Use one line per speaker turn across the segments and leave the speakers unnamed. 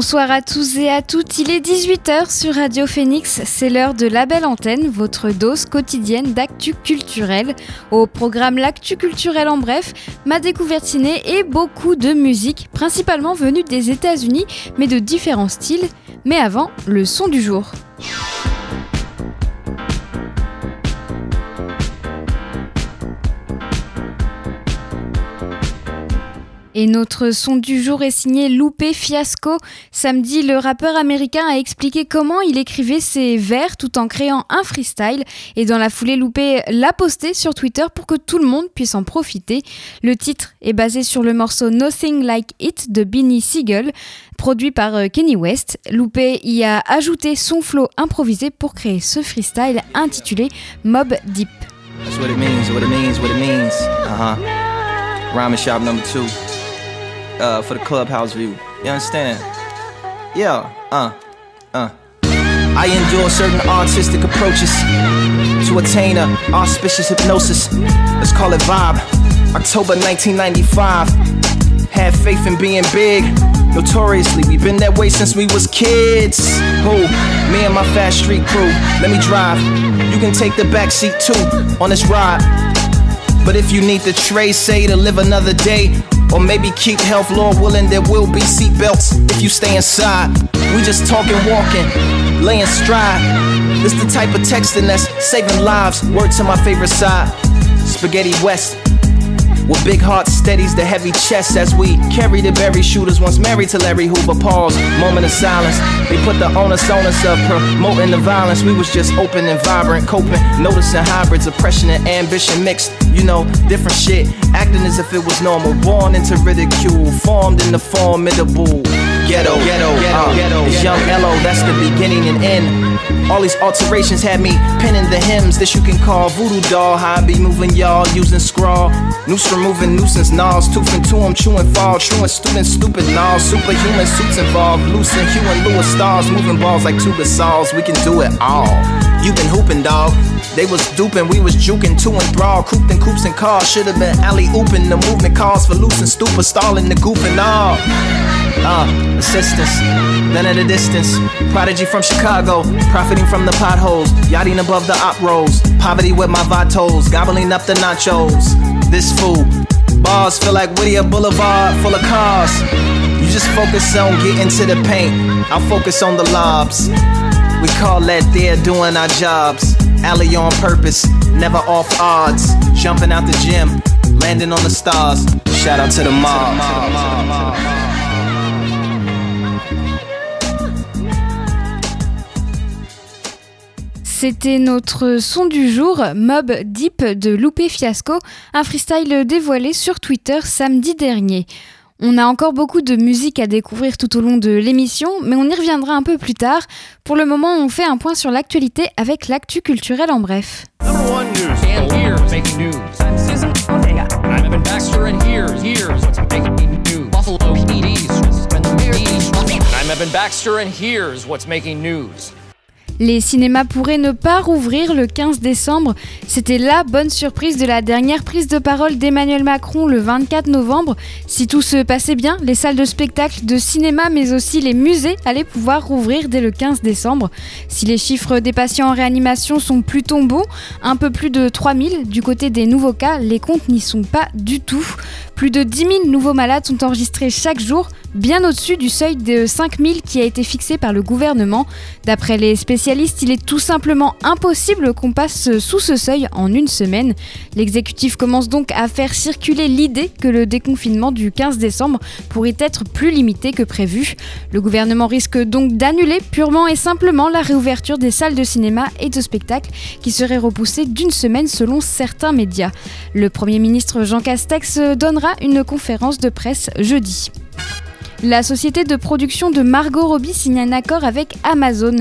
Bonsoir à tous et à toutes, il est 18h sur Radio Phoenix, c'est l'heure de la belle antenne, votre dose quotidienne d'actu culturel. Au programme L'actu culturel en bref, ma découverte ciné et beaucoup de musique, principalement venue des États-Unis, mais de différents styles. Mais avant, le son du jour. Et notre son du jour est signé Loupé Fiasco. Samedi, le rappeur américain a expliqué comment il écrivait ses vers tout en créant un freestyle. Et dans la foulée, Loupé l'a posté sur Twitter pour que tout le monde puisse en profiter. Le titre est basé sur le morceau Nothing Like It de Beanie Siegel, produit par euh, Kenny West. Loupé y a ajouté son flow improvisé pour créer ce freestyle intitulé Mob Deep.
Shop number two. Uh, for the clubhouse view. You understand? Yeah, uh, uh. I endure certain artistic approaches to attain a auspicious hypnosis. Let's call it vibe. October 1995. Had faith in being big. Notoriously, we've been that way since we was kids. Who? Me and my fast street crew. Let me drive. You can take the back seat too on this ride. But if you need the tray, say to live another day, or maybe keep health, Lord willing, there will be seatbelts if you stay inside. We just talking, walking, laying stride. This the type of texting that's saving lives. Word to my favorite side, Spaghetti West. With big hearts steadies the heavy chest as we carry the berry shooters once married to Larry Hoover. Pause, moment of silence. They put the onus on us of promoting the violence. We was just open and vibrant, coping, noticing hybrids, oppression and ambition mixed. You know, different shit, acting as if it was normal. Born into ridicule, formed in the formidable ghetto. Ghetto, ghetto, uh, ghetto. It's young Ello, that's the beginning and end. All these alterations had me penning the hymns that you can call voodoo doll. How I be moving y'all using scrawl. Noose removing nuisance gnaws, toothing to them, chewing fall. Truant students, stupid gnaws. Superhuman suits involved. Loose and Hugh and Lewis stars. Moving balls like two saws. We can do it all. You been hooping, dog. They was duping, we was juking, two and thrall, cooped in coops and cars. Should've been alley ooping. The movement calls for loose and stupid, stalling the goof and all. Uh, then at a distance. Prodigy from Chicago, profiting from the potholes. Yachting above the op rolls. Poverty with my vatos, gobbling up the nachos. This fool, bars feel like Whittier Boulevard, full of cars. You just focus on getting to the paint. I'll focus on the lobs. We call that there doing our jobs. Alley on purpose, never off odds. Jumping out the gym, landing on the stars. Shout out to the mob.
C'était notre son du jour, Mob Deep de Loupé Fiasco, un freestyle dévoilé sur Twitter samedi dernier. On a encore beaucoup de musique à découvrir tout au long de l'émission, mais on y reviendra un peu plus tard. Pour le moment, on fait un point sur l'actualité avec l'actu culturel en bref. Les cinémas pourraient ne pas rouvrir le 15 décembre. C'était la bonne surprise de la dernière prise de parole d'Emmanuel Macron le 24 novembre. Si tout se passait bien, les salles de spectacle, de cinéma, mais aussi les musées allaient pouvoir rouvrir dès le 15 décembre. Si les chiffres des patients en réanimation sont plutôt bons, un peu plus de 3000 du côté des nouveaux cas, les comptes n'y sont pas du tout. Plus de 10 000 nouveaux malades sont enregistrés chaque jour, bien au-dessus du seuil de 5 000 qui a été fixé par le gouvernement. D'après les spécialistes, il est tout simplement impossible qu'on passe sous ce seuil en une semaine. L'exécutif commence donc à faire circuler l'idée que le déconfinement du 15 décembre pourrait être plus limité que prévu. Le gouvernement risque donc d'annuler purement et simplement la réouverture des salles de cinéma et de spectacle qui serait repoussée d'une semaine selon certains médias. Le Premier ministre Jean Castex donnera une conférence de presse jeudi. La société de production de Margot Robbie signe un accord avec Amazon.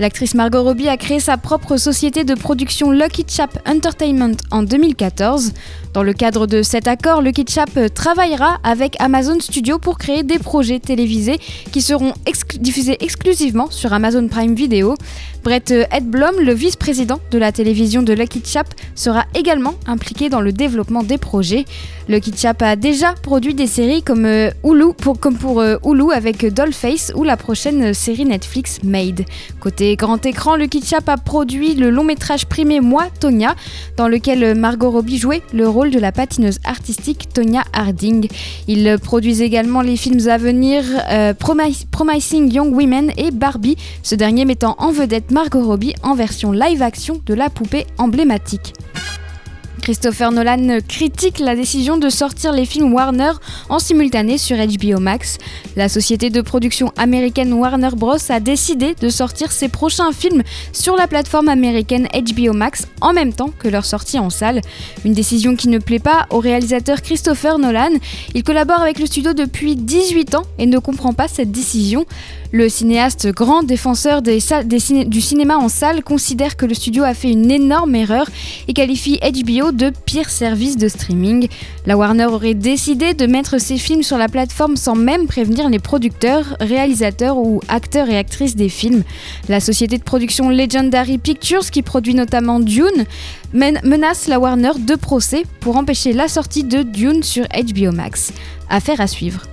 L'actrice Margot Robbie a créé sa propre société de production Lucky Chap Entertainment en 2014. Dans le cadre de cet accord, Lucky Chap travaillera avec Amazon Studio pour créer des projets télévisés qui seront diffusés exclusivement sur Amazon Prime Video. Brett Edblom, le vice-président de la télévision de Lucky Chap, sera également impliqué dans le développement des projets. Lucky Chap a déjà produit des séries comme euh, pour euh, Hulu avec Dollface ou la prochaine série Netflix Made. Côté grand écran, Lucky Chap a produit le long métrage primé Moi, Tonya, dans lequel Margot Robbie jouait le rôle de la patineuse artistique Tonya Harding. Il produit également les films à venir euh, Promising Young Women et Barbie, ce dernier mettant en vedette Margot Robbie en version live-action de la poupée emblématique. Christopher Nolan critique la décision de sortir les films Warner en simultané sur HBO Max. La société de production américaine Warner Bros. a décidé de sortir ses prochains films sur la plateforme américaine HBO Max en même temps que leur sortie en salle. Une décision qui ne plaît pas au réalisateur Christopher Nolan. Il collabore avec le studio depuis 18 ans et ne comprend pas cette décision. Le cinéaste, grand défenseur du cinéma en salle, considère que le studio a fait une énorme erreur et qualifie HBO de pire service de streaming. La Warner aurait décidé de mettre ses films sur la plateforme sans même prévenir les producteurs, réalisateurs ou acteurs et actrices des films. La société de production Legendary Pictures, qui produit notamment Dune, menace la Warner de procès pour empêcher la sortie de Dune sur HBO Max. Affaire à suivre.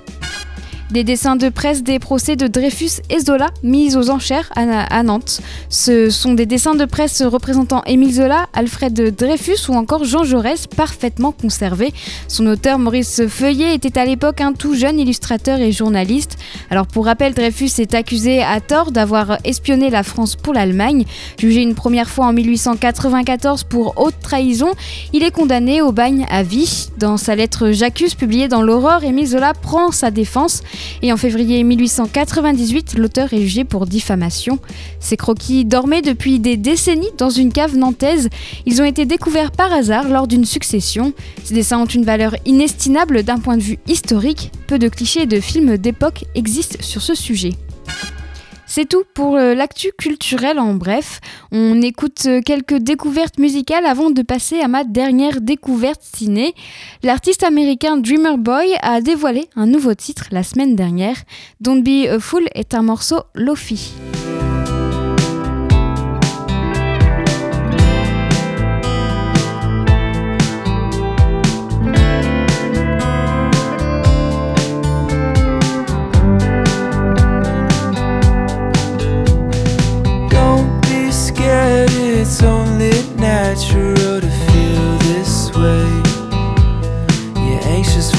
Des dessins de presse des procès de Dreyfus et Zola mis aux enchères à, Nantes. Ce sont des dessins de presse représentant Émile Zola, Alfred Dreyfus ou encore Jean Jaurès parfaitement conservés. Son auteur Maurice Feuillet était à l'époque un tout jeune illustrateur et journaliste. Alors pour rappel, Dreyfus est accusé à tort d'avoir espionné la France pour l'Allemagne. Jugé une première fois en 1894 pour haute trahison, il est condamné au bagne à vie. Dans sa lettre J'accuse publiée dans l'Aurore, Émile Zola prend sa défense. Et en février 1898, l'auteur est jugé pour diffamation. Ces croquis dormaient depuis des décennies dans une cave nantaise. Ils ont été découverts par hasard lors d'une succession. Ces dessins ont une valeur inestimable d'un point de vue historique. Peu de clichés de films d'époque existent sur ce sujet. C'est tout pour euh, l'actu culturel en bref. On écoute euh, quelques découvertes musicales avant de passer à ma dernière découverte ciné. L'artiste américain Dreamer Boy a dévoilé un nouveau titre la semaine dernière. Don't Be a Fool est un morceau Lofi.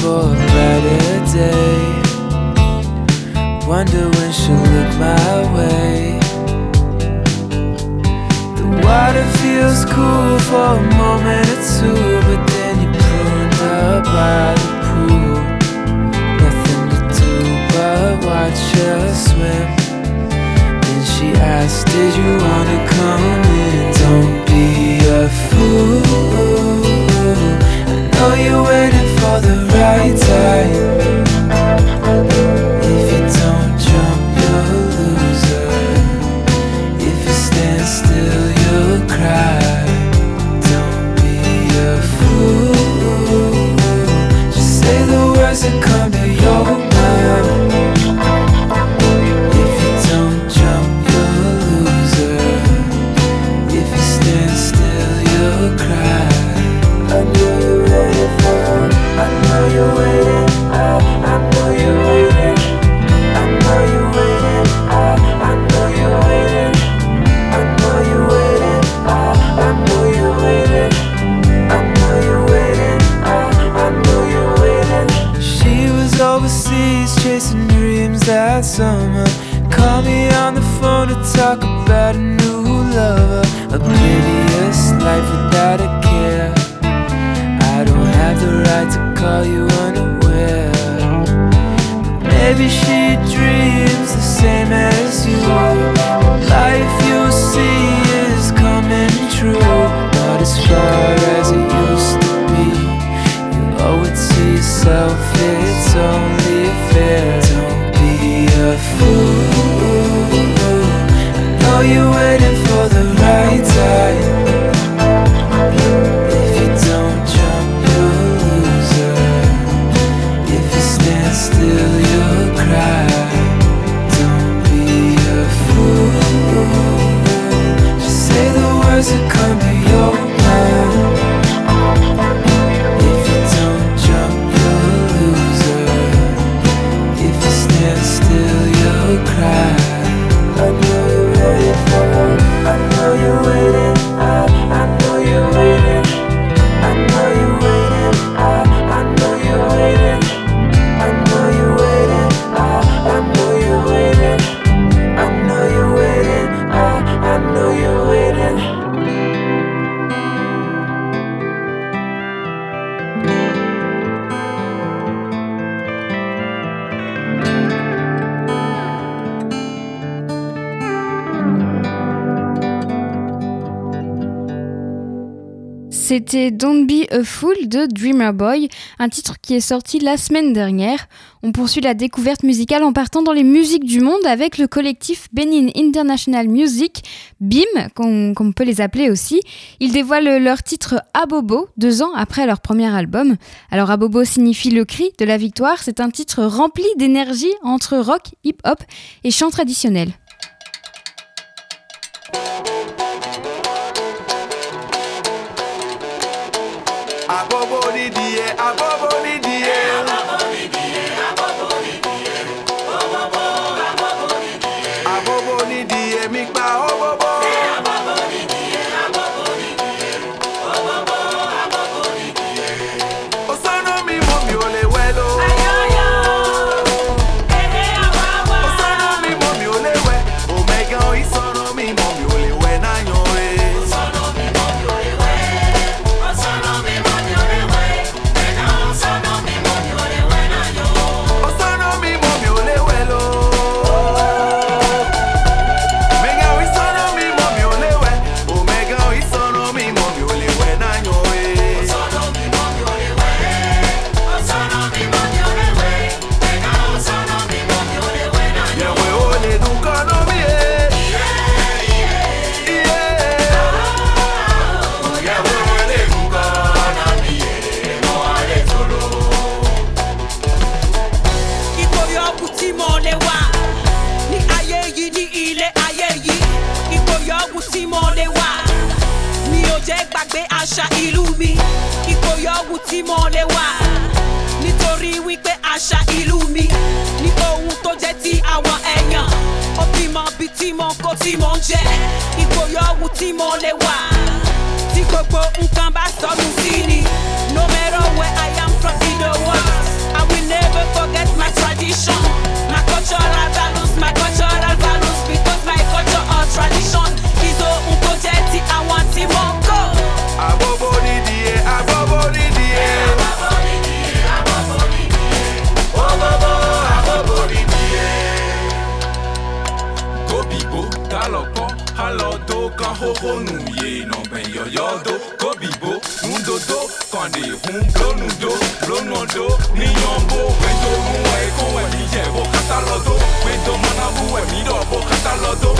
For a brighter day. Wonder when she'll look my way. The water feels cool for a moment or two, but then you pruned up by the pool. Nothing to do but watch her swim. Then she asked, Did you wanna come in? Don't be a fool. You're waiting for the right time. life without a care. I don't have the right to call you unaware. Maybe she dreams the same as you. C'était Don't Be a Fool de Dreamer Boy, un titre qui est sorti la semaine dernière. On poursuit la découverte musicale en partant dans les musiques du monde avec le collectif Benin International Music, BIM, qu'on peut les appeler aussi. Ils dévoilent leur titre Abobo, deux ans après leur premier album. Alors Abobo signifie le cri de la victoire, c'est un titre rempli d'énergie entre rock, hip-hop et chant traditionnel.
Coti mon coti mon jè, lewa, coti coco, un somme.
maloto kan hohonu ye kobibo kande hun bo. Bo.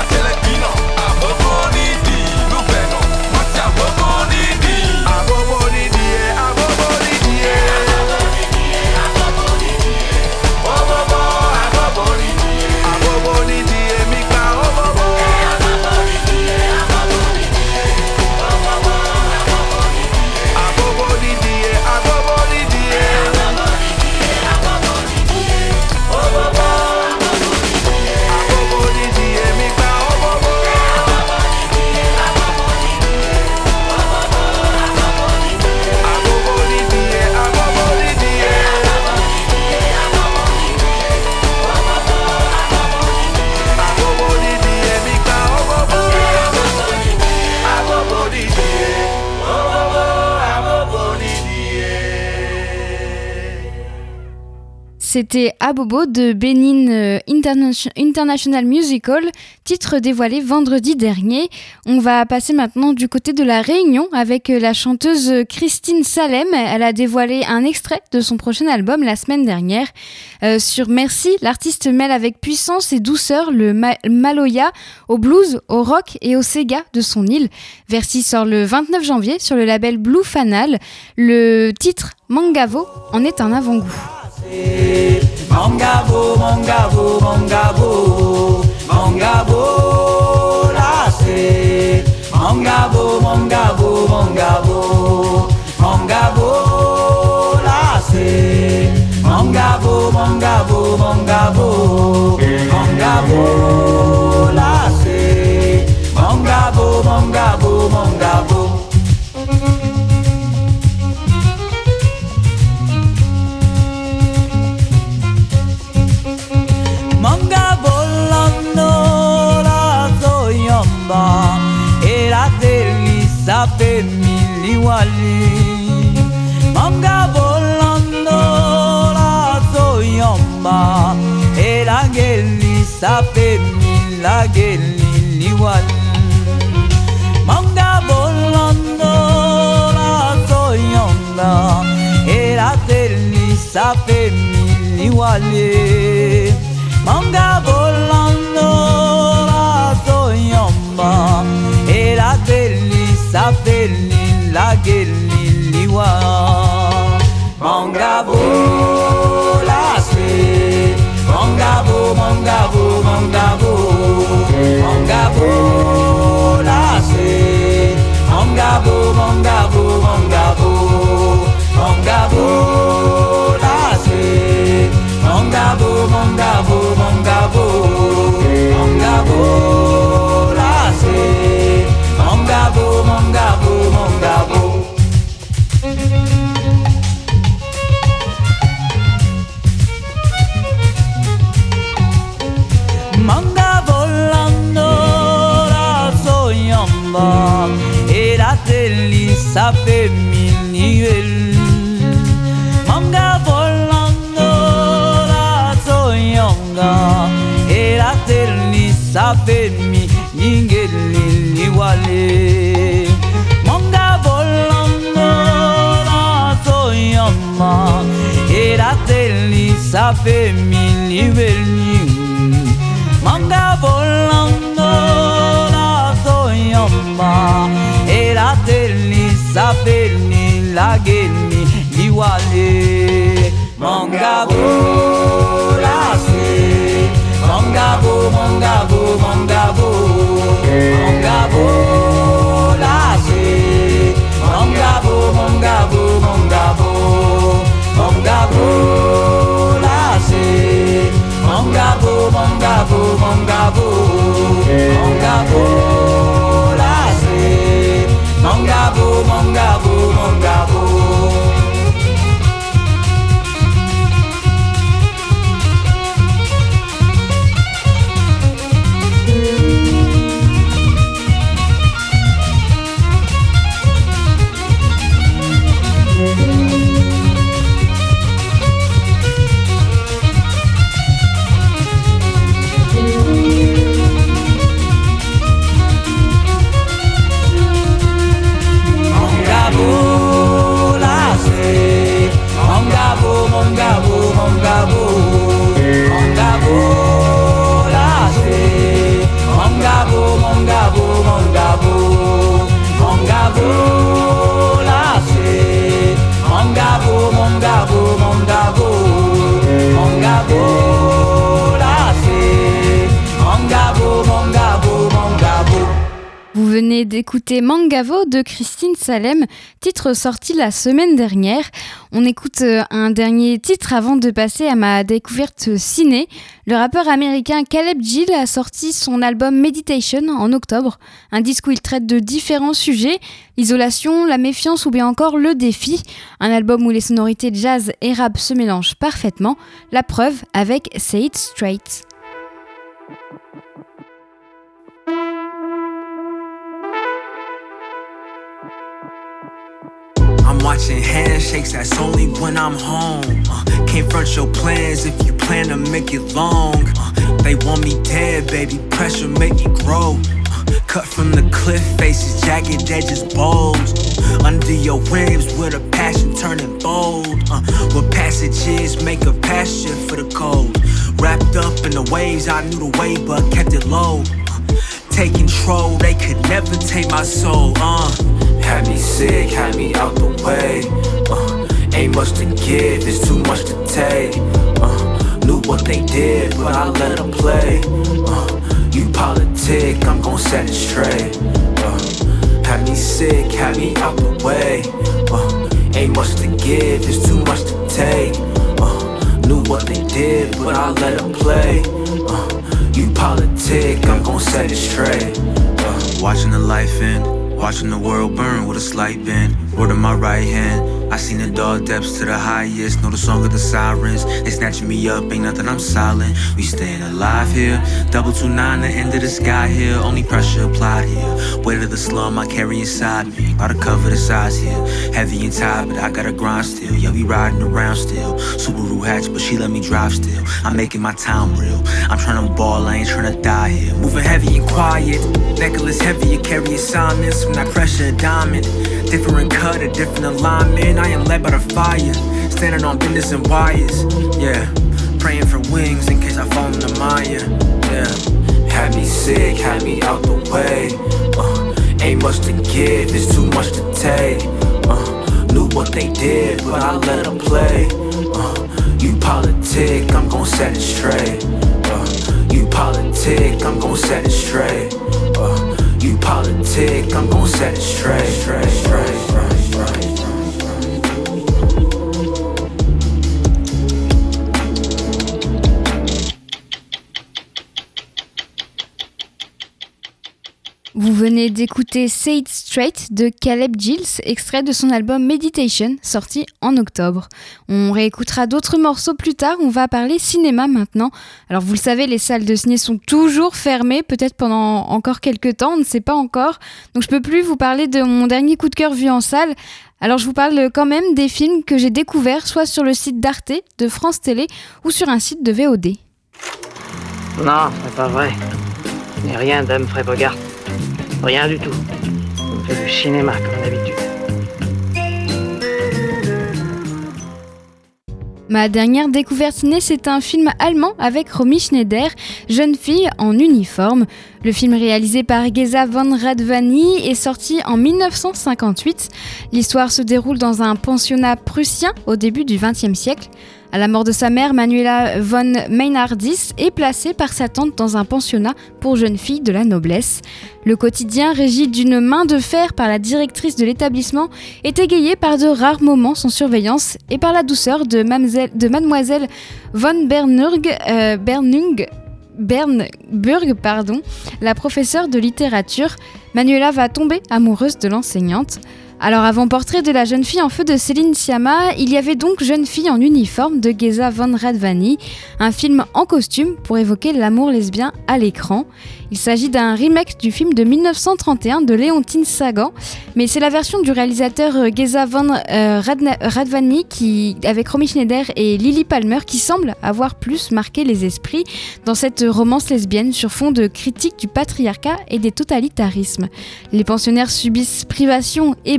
C'était Abobo de Benin euh, International Musical, titre dévoilé vendredi dernier. On va passer maintenant du côté de la Réunion avec euh, la chanteuse Christine Salem. Elle a dévoilé un extrait de son prochain album la semaine dernière. Euh, sur Merci, l'artiste mêle avec puissance et douceur le Maloya au blues, au rock et au Sega de son île. Versi sort le 29 janvier sur le label Blue Fanal. Le titre Mangavo en est un avant-goût.
Mangabo, mangabo, mangabo, mangabo, la se. Mangabo, mangabo, mangabo, mangabo, la se. Mangabo, mangabo, mangabo, mangabo, la cape mille uguali Manga volando la zoiomba E la ghelli sape mille ghelli li wali Manga volando la zoiomba E la ghelli sape mille wali elateli sape de. Manga volando la soñonga, el aterni sabe mi ningel ni iguale. Manga volando la soñonga, el aterni sabe mi nivel. Manga volando manga vola se manga vo manga vo manga vo manga vola se mangabo mangabo mangabo. Mangabo
venez d'écouter Mangavo de Christine Salem, titre sorti la semaine dernière. On écoute euh, un dernier titre avant de passer à ma découverte ciné. Le rappeur américain Caleb Gill a sorti son album Meditation en octobre, un disque où il traite de différents sujets, l'isolation, la méfiance ou bien encore le défi. Un album où les sonorités jazz et rap se mélangent parfaitement. La preuve avec Say It Straight.
Watching handshakes, that's only when I'm home. Uh, can't front your plans if you plan to make it long. Uh, they want me dead, baby, pressure make me grow. Uh, cut from the cliff faces, jagged edges bold. Under your ribs with a passion turning bold. Uh, passages make a passion for the cold. Wrapped up in the waves, I knew the way, but kept it low. Take control, they could never take my soul. Uh, had me sick, had me out the way. Uh, ain't much to give, it's too much to take. Uh, knew what they did, but I let them play. Uh, you politic, I'm gon' set it straight. Uh, had me sick, had me out the way. Uh, ain't much to give, it's too much to take. Uh, knew what they did, but I let them play. Uh, politic, I'm gon' set it straight. Uh, watching the life end, watching the world burn with a slight bend. Word of my right hand. I seen the dark depths to the highest. Know the song of the sirens. They snatching me up, ain't nothing, I'm silent. We staying alive here. Double two nine, the end of the sky here. Only pressure applied here. Weight of the slum I carry inside me. Gotta cover the size here. Heavy and tired, but I gotta grind still. Yeah, we riding around still. Subaru hatch, but she let me drive still. I'm making my time real. I'm trying to ball, I ain't trying to die here. Moving heavy and quiet. Necklace heavy, you carry assignments from that pressure of diamond. Different cut, a different alignment. I am led by the fire. Standing on business and wires. Yeah. Praying for wings in case I fall in the mire. Yeah. Had me sick, had me out the way. Uh, ain't much to give, it's too much to take. Uh, knew what they did, but I let them play. Uh, you politic, I'm gon' set it straight. Uh, you politic, I'm gon' set it straight. Uh, you politic, I'm gon' set it straight, straight, straight, straight, straight.
Venez d'écouter Say It Straight de Caleb Gills, extrait de son album Meditation, sorti en octobre. On réécoutera d'autres morceaux plus tard, on va parler cinéma maintenant. Alors vous le savez, les salles de ciné sont toujours fermées, peut-être pendant encore quelques temps, on ne sait pas encore. Donc je peux plus vous parler de mon dernier coup de cœur vu en salle. Alors je vous parle quand même des films que j'ai découverts soit sur le site d'Arte, de France Télé ou sur un site de VOD.
Non, c'est pas vrai. N'ai rien d'Humphrey Bogart. Rien du tout. On fait du cinéma comme d'habitude.
Ma dernière découverte ciné, c'est un film allemand avec Romy Schneider, jeune fille en uniforme. Le film réalisé par Geza von Radvani est sorti en 1958. L'histoire se déroule dans un pensionnat prussien au début du XXe siècle. À la mort de sa mère, Manuela von Meinhardis est placée par sa tante dans un pensionnat pour jeunes filles de la noblesse. Le quotidien, régi d'une main de fer par la directrice de l'établissement, est égayé par de rares moments sans surveillance et par la douceur de, mademoiselle von Bernurg, euh, Bernburg, pardon, la professeure de littérature. Manuela va tomber amoureuse de l'enseignante. Alors avant portrait de la jeune fille en feu de Céline Sciamma, il y avait donc Jeune fille en uniforme de Geza von Radvani, un film en costume pour évoquer l'amour lesbien à l'écran. Il s'agit d'un remake du film de 1931 de Léontine Sagan, mais c'est la version du réalisateur euh, Geza von euh, Radvani qui, avec Romy Schneider et Lily Palmer qui semble avoir plus marqué les esprits dans cette romance lesbienne sur fond de critique du patriarcat et des totalitarismes. Les pensionnaires subissent privation et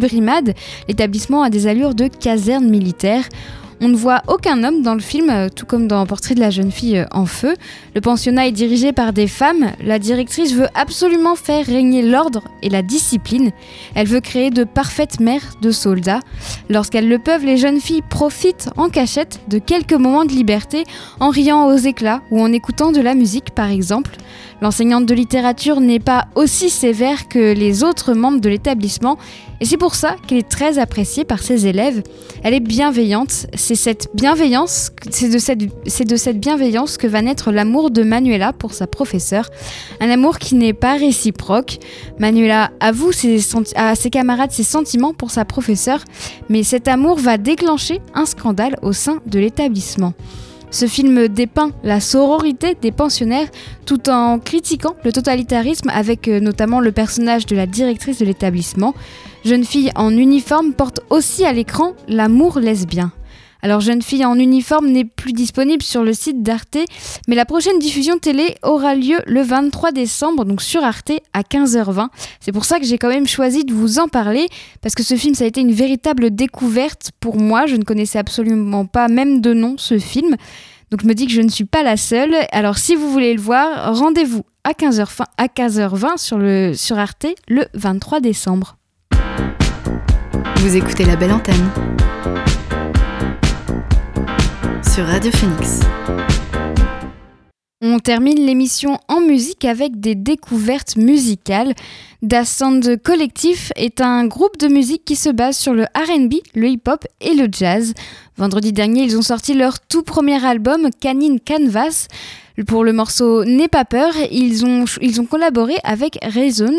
l'établissement a des allures de caserne militaire. On ne voit aucun homme dans le film, euh, tout comme dans Portrait de la jeune fille euh, en feu. Le pensionnat est dirigé par des femmes. La directrice veut absolument faire régner l'ordre et la discipline. Elle veut créer de parfaites mères de soldats. Lorsqu'elles le peuvent, les jeunes filles profitent en cachette de quelques moments de liberté en riant aux éclats ou en écoutant de la musique par exemple. L'enseignante de littérature n'est pas aussi sévère que les autres membres de l'établissement et c'est pour ça qu'elle est très appréciée par ses élèves. Elle est bienveillante, c'est cette bienveillance, de cette, bienveillance que va naître l'amour de Manuela pour sa professeure. Un amour qui n'est pas réciproque. Manuela avoue à ses camarades ses sentiments pour sa professeure, mais cet amour va déclencher un scandale au sein de l'établissement. Ce film dépeint la sororité des pensionnaires tout en critiquant le totalitarisme avec euh, notamment le personnage de la directrice de l'établissement. Jeune fille en uniforme porte aussi à l'écran l'amour lesbien. Alors Jeune fille en uniforme n'est plus disponible sur le site d'Arte, mais la prochaine diffusion télé aura lieu le 23 décembre, donc sur Arte à 15h20. C'est pour ça que j'ai quand même choisi de vous en parler, parce que ce film, ça a été une véritable découverte pour moi. Je ne connaissais absolument pas, même de nom, ce film. Donc je me dis que je ne suis pas la seule. Alors si vous voulez le voir, rendez-vous à 15h, fin- à 15h20 sur, le, sur Arte le 23 décembre.
Vous écoutez la belle antenne sur Radio Phoenix.
On termine l'émission en musique avec des découvertes musicales. Da Sound Collectif est un groupe de musique qui se base sur le RB, le hip-hop et le jazz. Vendredi dernier, ils ont sorti leur tout premier album, Canine Canvas. Pour le morceau N'aie pas peur, ils ont, ils ont collaboré avec Reason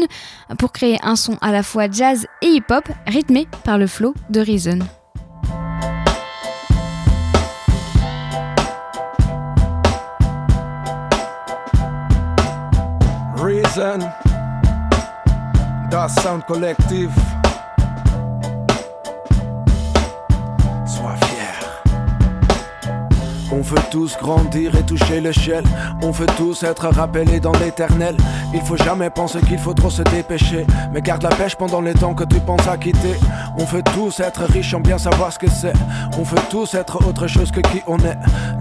pour créer un son à la fois jazz et hip-hop rythmé par le flow de Reason.
Das Sound Collective. Sois fier. On veut tous grandir et toucher l'échelle. On veut tous être rappelés dans l'éternel. Il faut jamais penser qu'il faut trop se dépêcher. Mais garde la pêche pendant les temps que tu penses à quitter. On veut tous être riches en bien savoir ce que c'est. On veut tous être autre chose que qui on est.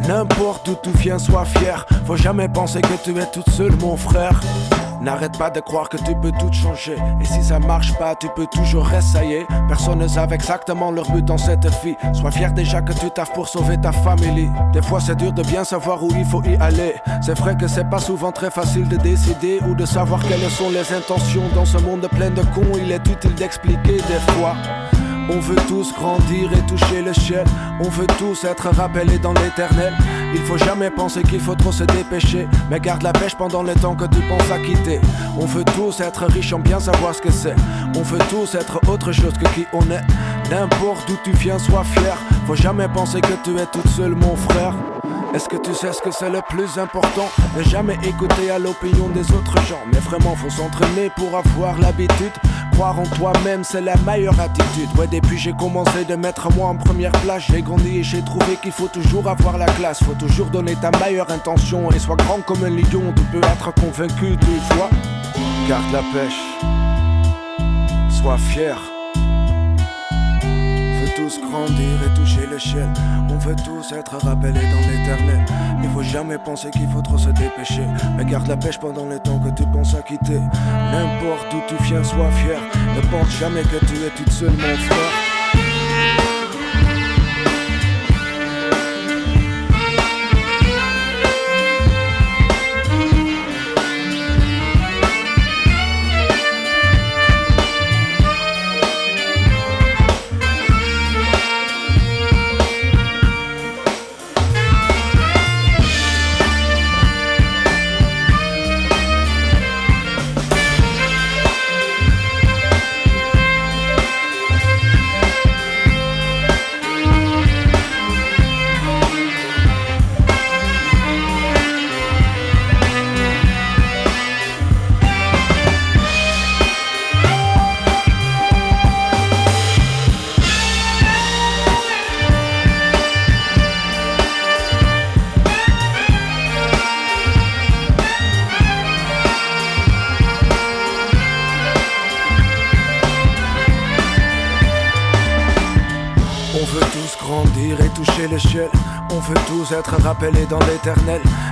N'importe où tu viens, sois fier. Faut jamais penser que tu es toute seule, mon frère. N'arrête pas de croire que tu peux tout changer. Et si ça marche pas, tu peux toujours essayer. Personne ne savent exactement leur but dans cette vie. Sois fier déjà que tu taffes pour sauver ta famille. Des fois, c'est dur de bien savoir où il faut y aller. C'est vrai que c'est pas souvent très facile de décider ou de savoir quelles sont les intentions. Dans ce monde plein de cons, il est utile d'expliquer des fois. On veut tous grandir et toucher le ciel. On veut tous être rappelés dans l'éternel. Il faut jamais penser qu'il faut trop se dépêcher. Mais garde la pêche pendant le temps que tu penses à quitter. On veut tous être riches en bien savoir ce que c'est. On veut tous être autre chose que qui on est. N'importe d'où tu viens, sois fier. Faut jamais penser que tu es toute seule, mon frère. Est-ce que tu sais ce que c'est le plus important? Ne jamais écouter à l'opinion des autres gens. Mais vraiment, faut s'entraîner pour avoir l'habitude. Croire en toi-même, c'est la meilleure attitude. Ouais, depuis j'ai commencé de mettre moi en première place, j'ai grandi et j'ai trouvé qu'il faut toujours avoir la classe. Faut toujours donner ta meilleure intention et sois grand comme un lion. Tu peux être convaincu, tu vois. Garde la pêche, sois fier. Tous grandir et toucher l'échelle. On veut tous être rappelés dans l'éternel. Il faut jamais penser qu'il faut trop se dépêcher. Mais garde la pêche pendant le temps que tu penses à quitter. N'importe où tu viens, sois fier. Ne pense jamais que tu es toute seule, mon frère.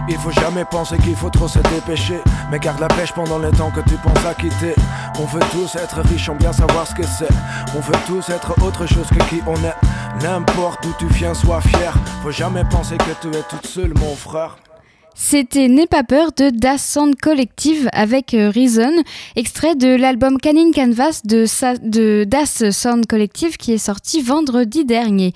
Il faut jamais penser qu'il faut trop se dépêcher. Mais garde la pêche pendant le temps que tu penses à quitter. On veut tous être riches en bien savoir ce que c'est. On veut tous être autre chose que qui on est. N'importe où tu viens, sois fier. Faut jamais penser que tu es toute seule, mon frère.
C'était N'aie pas peur de Das Sound Collective avec euh, Reason, extrait de l'album Canine Canvas de Das Sound Collective qui est sorti vendredi dernier.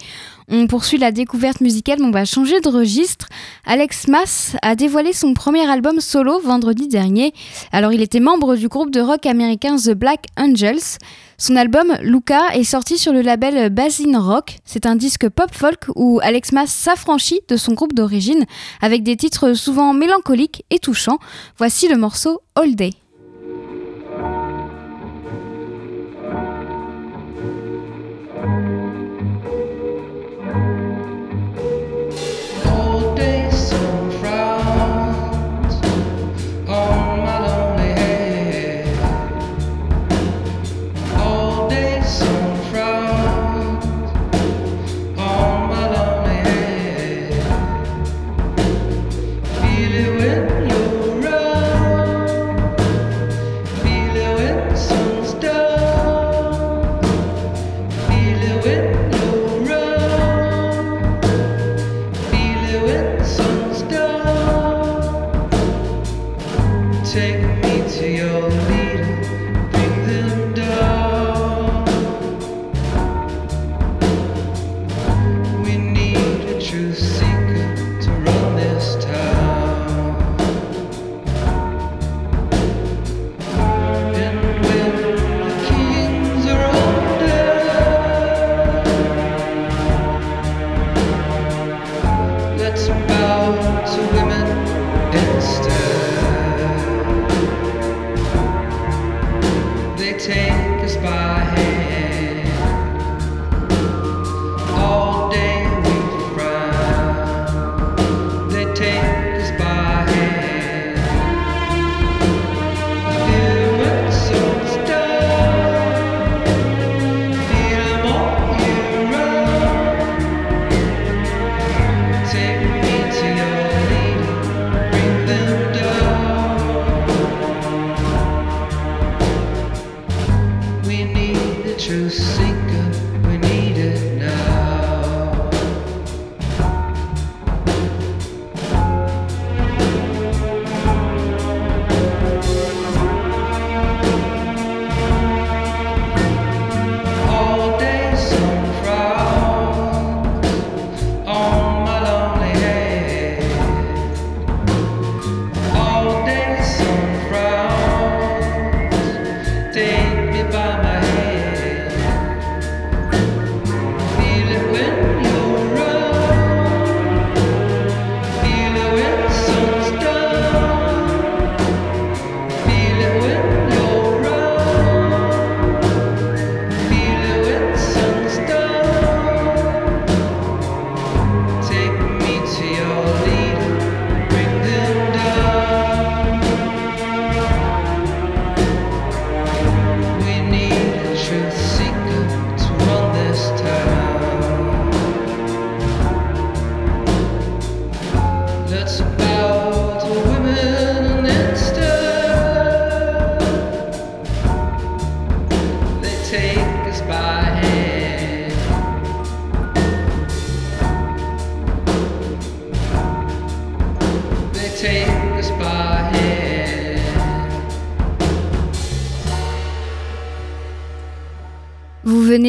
On poursuit la découverte musicale, mais on va changer de registre. Alex Mass a dévoilé son premier album solo vendredi dernier. Alors il était membre du groupe de rock américain The Black Angels. Son album Luca est sorti sur le label Basin Rock. C'est un disque pop-folk où Alex Mass s'affranchit de son groupe d'origine avec des titres souvent mélancoliques et touchants. Voici le morceau All Day.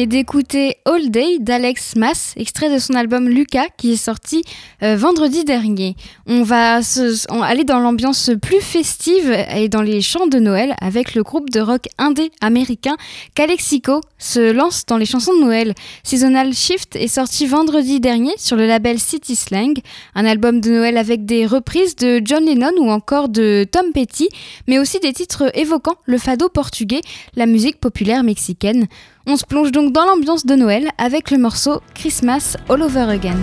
d'écouter All Day d'Alex Mass, extrait de son album Lucas qui est sorti euh, vendredi dernier. On va aller dans l'ambiance plus festive et dans les chants de Noël avec le groupe de rock indé américain Calexico se lance dans les chansons de Noël. Seasonal Shift est sorti vendredi dernier sur le label City Slang, un album de Noël avec des reprises de John Lennon ou encore de Tom Petty, mais aussi des titres évoquant le fado portugais, la musique populaire mexicaine. On se plonge donc dans l'ambiance de Noël avec le morceau Christmas All Over Again.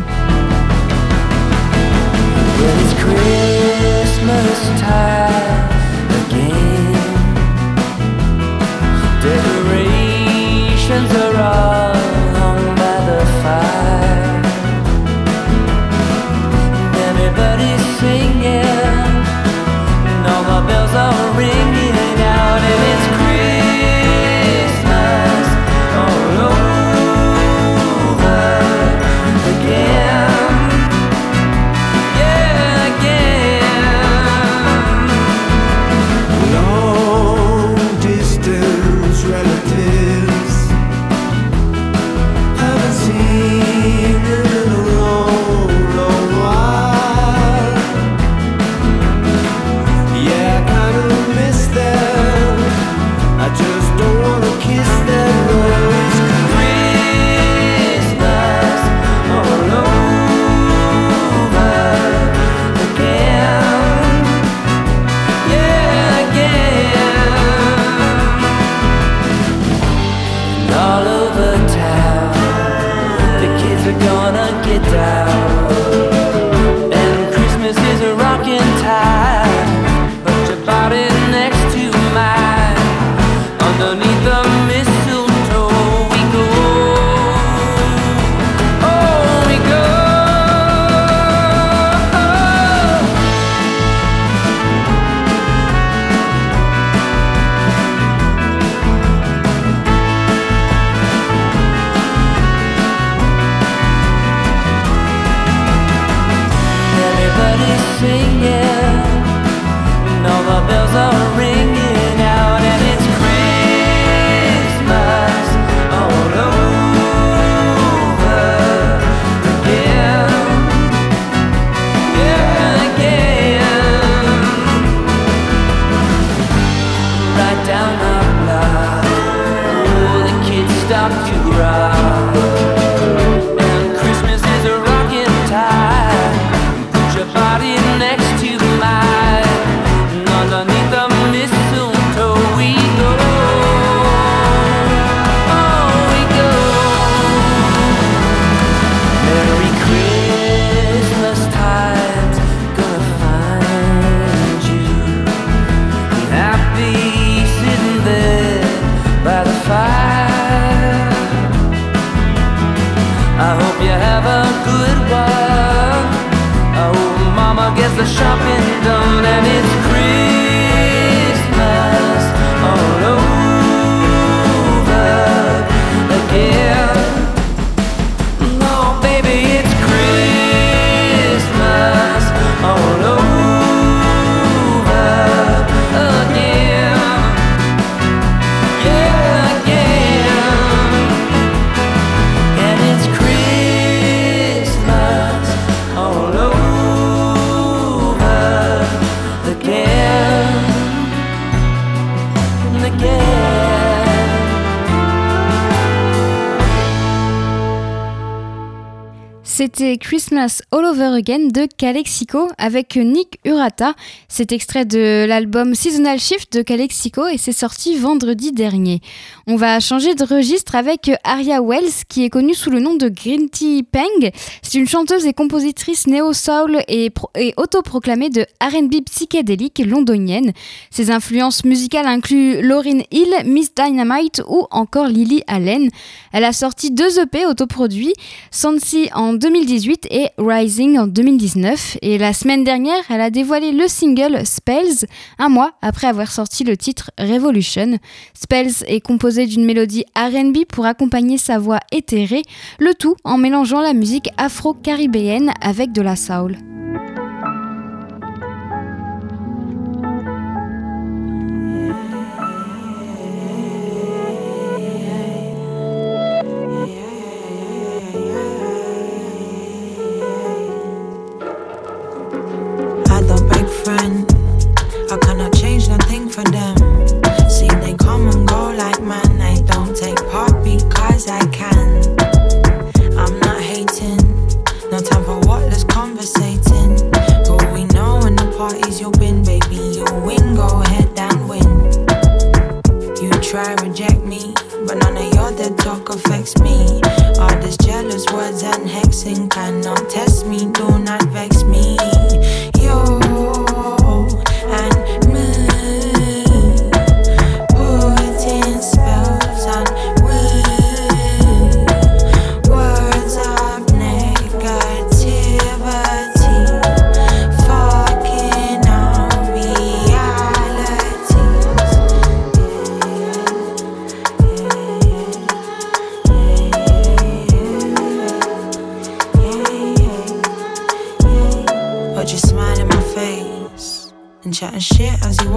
Christmas All Over
De Calexico avec Nick Urata. C'est extrait de l'album Seasonal Shift de Calexico et c'est sorti vendredi dernier. On va changer de registre avec Aria Wells qui est connue sous le nom de Green Tea Peng. C'est une chanteuse et compositrice néo-soul et, et autoproclamée de R&B psychédélique londonienne. Ses influences musicales incluent Lauryn Hill, Miss Dynamite ou encore Lily Allen. Elle a sorti deux EP autoproduits, Sansi en 2018 et Rising en 2019. Et la semaine dernière, elle a dévoilé le single Spells, un mois après avoir sorti le titre Revolution. Spells est composé d'une mélodie RB pour accompagner sa voix éthérée, le tout en mélangeant la musique afro-caribéenne avec de la soul.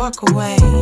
Walk away.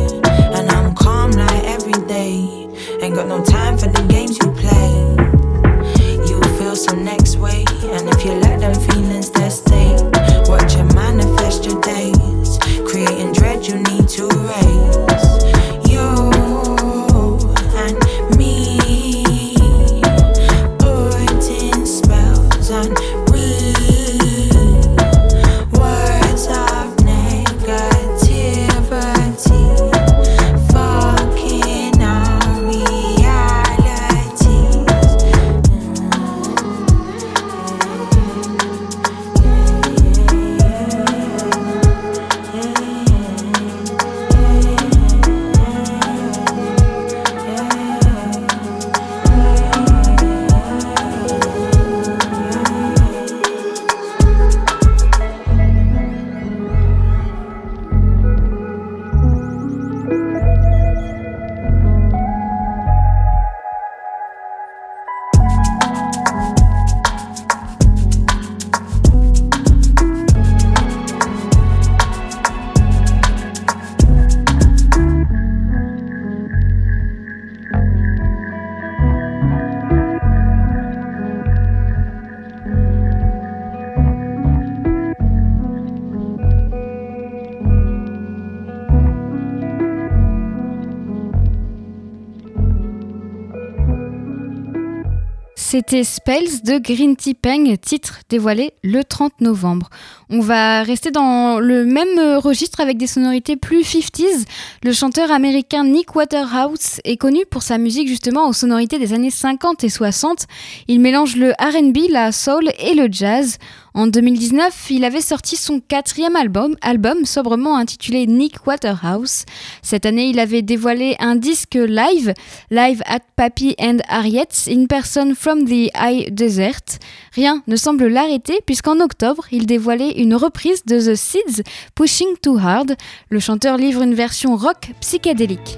C'était Spells de Green Tea Peng, titre dévoilé le 30 novembre. On va rester dans le même registre avec des sonorités plus 50s. Le chanteur américain Nick Waterhouse est connu pour sa musique justement aux sonorités des années 50 et 60. Il mélange le RB, la soul et le jazz. En 2019, il avait sorti son quatrième album, album sobrement intitulé Nick Waterhouse. Cette année, il avait dévoilé un disque live, Live at Papi and Harriet's in Person from the High Desert. Rien ne semble l'arrêter puisqu'en octobre, il dévoilait une reprise de The Seeds, Pushing Too Hard. Le chanteur livre une version rock psychédélique.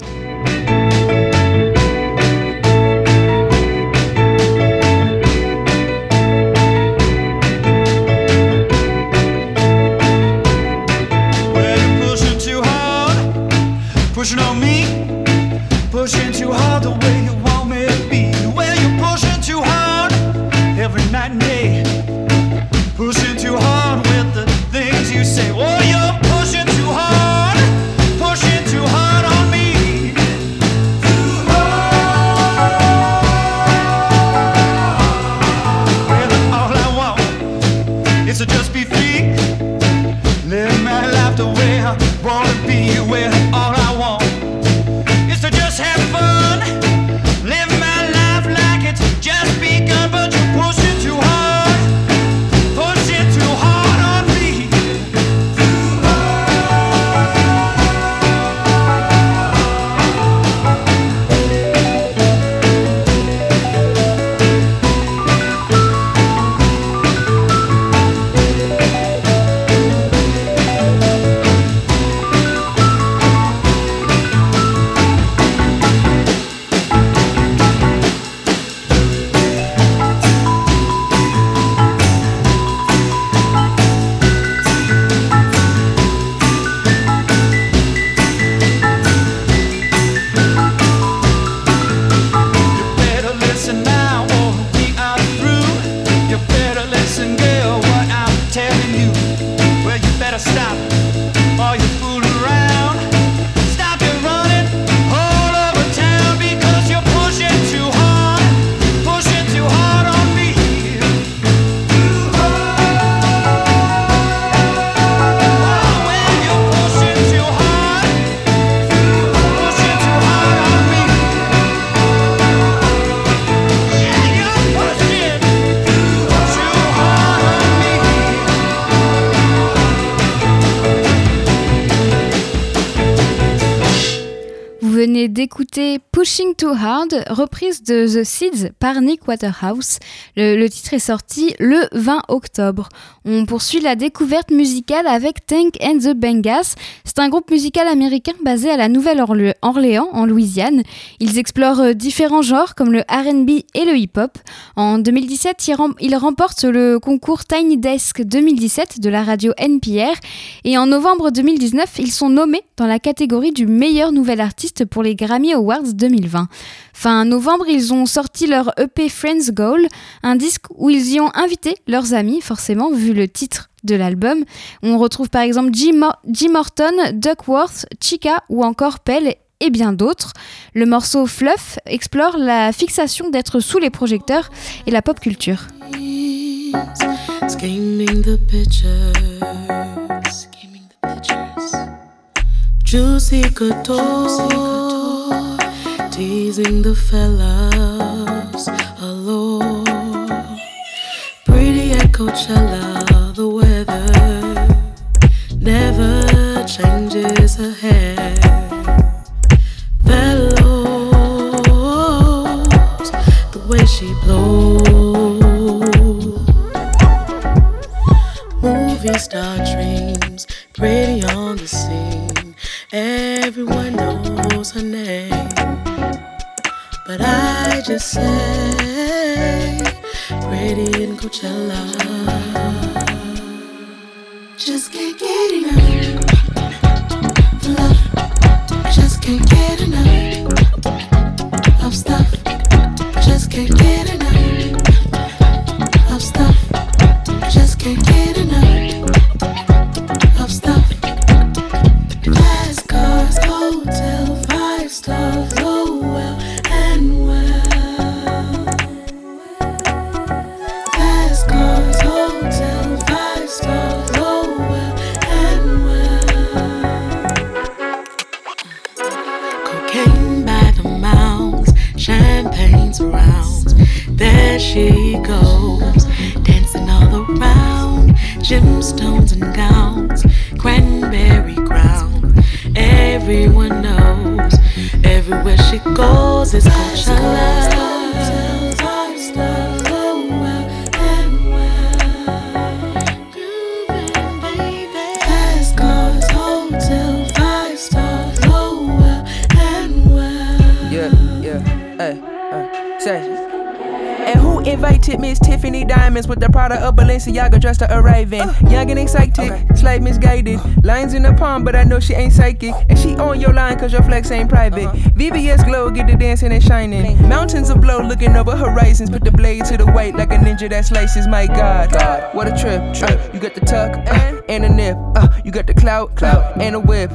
Pushing on me, pushing too hard the way you Too Hard,
reprise de The Seeds par Nick Waterhouse. Le, titre est sorti le 20 octobre. On poursuit la découverte musicale avec Tank and the Bangas. C'est un groupe musical américain basé à la Nouvelle-Orléans, en Louisiane. Ils explorent euh, différents genres comme le RB et le hip-hop. En 2017, ils, rem- ils remportent le concours Tiny Desk 2017 de la radio NPR. Et en novembre 2019, ils sont nommés dans la catégorie du meilleur nouvel artiste pour les Grammy Awards 2020. Fin novembre, ils ont sorti leur EP Friends Goal, un disque où ils y ont invité leurs amis, forcément, vu le titre de l'album. On retrouve par exemple Jim, Mor- Morton, Duckworth, Chica ou encore Pell et bien d'autres. Le morceau Fluff explore la fixation d'être sous les projecteurs et la pop culture.
The pictures. The pictures. Juicy couture. Teasing the fellas. Allure. Pretty at Coachella. The weather never changes her hair. Fellows. The way she blows. Movie star dreams, pretty on the scene. Everyone knows her name. But I just say, in Coachella. Just can't get enough. Love, just can't get enough
Balenciaga dressed to arrive in? Young and excited, slight misguided. Uh. Lines in the palm, but I know she ain't psychic. And she on your line cause your flex ain't private. Uh-huh. VVS glow, get the dancing and shining. Mountains of blow looking over horizons. Put the blade to the white like a ninja that slices. My God, God, what a trip, trip. Uh, you got the tuck uh, uh-huh. and a nip. Uh, you got the clout, clout and a whip.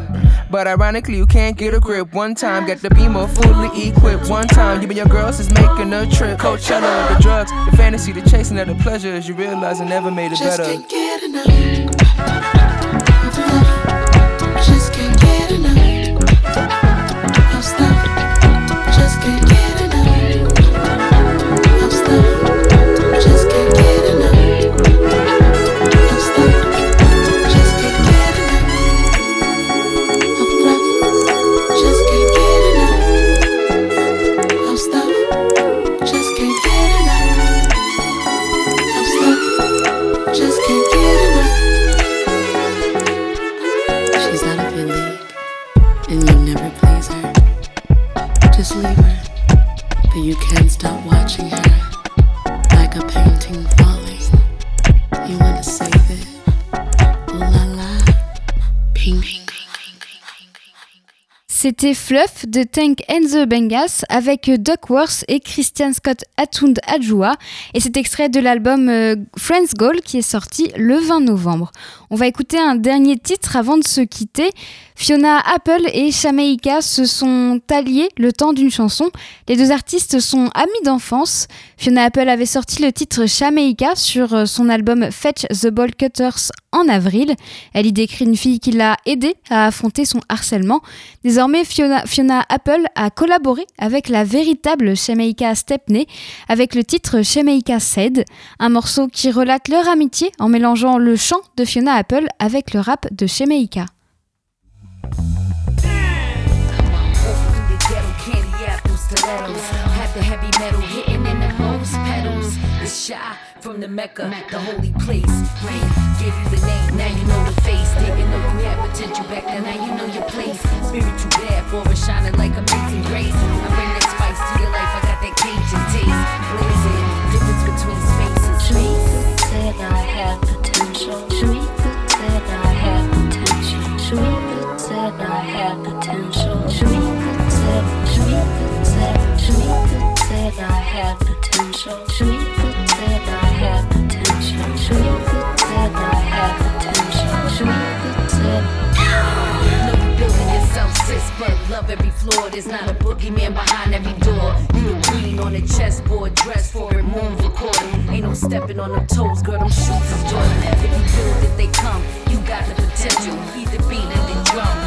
But ironically, you can't get a grip. One time, got the beamer fully equipped. One time, you and your girls is making a trip. Coachella, the drugs, the fantasy, the chasing of the pleasures. You realize I never made it
Just
better.
can't get enough.
C'était Fluff de Tank and the Bangas avec Duckworth et Christian Scott Atund Adjoa et cet extrait de l'album euh, Friends Goal qui est sorti le 20 novembre. On va écouter un dernier titre avant de se quitter. Fiona Apple et Shameika se sont alliés le temps d'une chanson. Les deux artistes sont amis d'enfance. Fiona Apple avait sorti le titre Shameika sur euh, son album Fetch the Ball Cutters en avril. Elle y décrit une fille qui l'a aidée à affronter son harcèlement. Désormais, Fiona, Apple a collaboré avec la véritable Shameika Stepney avec le titre Shameika Said, un morceau qui relate leur amitié en mélangeant le chant de Fiona Apple avec le rap de Shameika.
The. Have the heavy metal hitting in the most pedals. It's shy from the Mecca, the holy place. Faith gave you the name, now you know the face. Didn't know you had potential back then, now you know your place. Spiritual bad for it, shining like amazing grace. I bring that spice to your life, I got that Cajun taste. Blazing, difference between space and space.
said I had I had potential. Shamika said I had potential. Shamika said I had potential. Shamika said.
Know you building yourself, sis, but love every floor. There's not a boogeyman behind every door. You queen on the chessboard, dress for it, for court. Ain't no stepping on them toes, girl, them shoes is Jordan. If you build it, they come. You got the potential. The beat and the drum.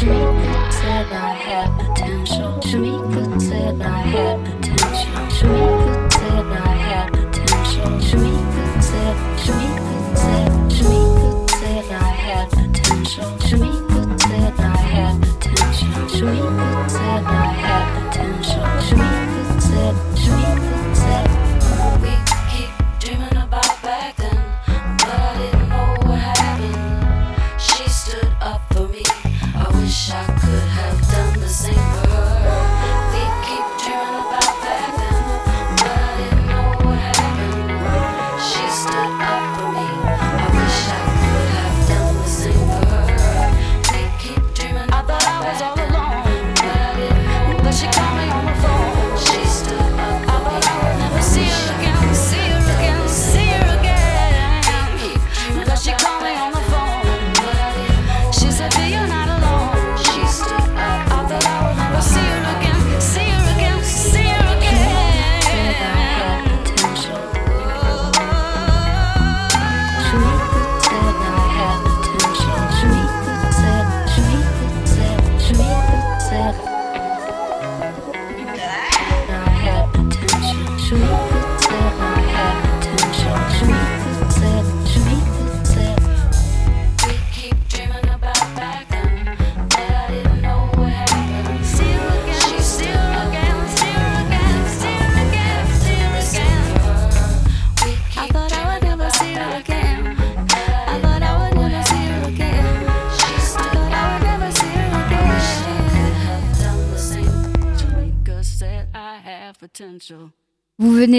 She said tell I had potential. She said I had potential. She said tell I had potential. She could tell. She could tell. She I had potential.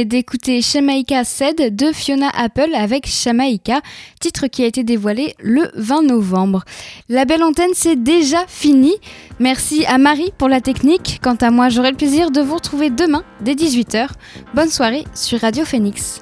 D'écouter Shamaika Said de Fiona Apple avec Shamaika, titre qui a été dévoilé le 20 novembre. La belle antenne, c'est déjà fini. Merci à Marie pour la technique. Quant à moi, j'aurai le plaisir de vous retrouver demain dès 18h. Bonne soirée sur Radio Phoenix.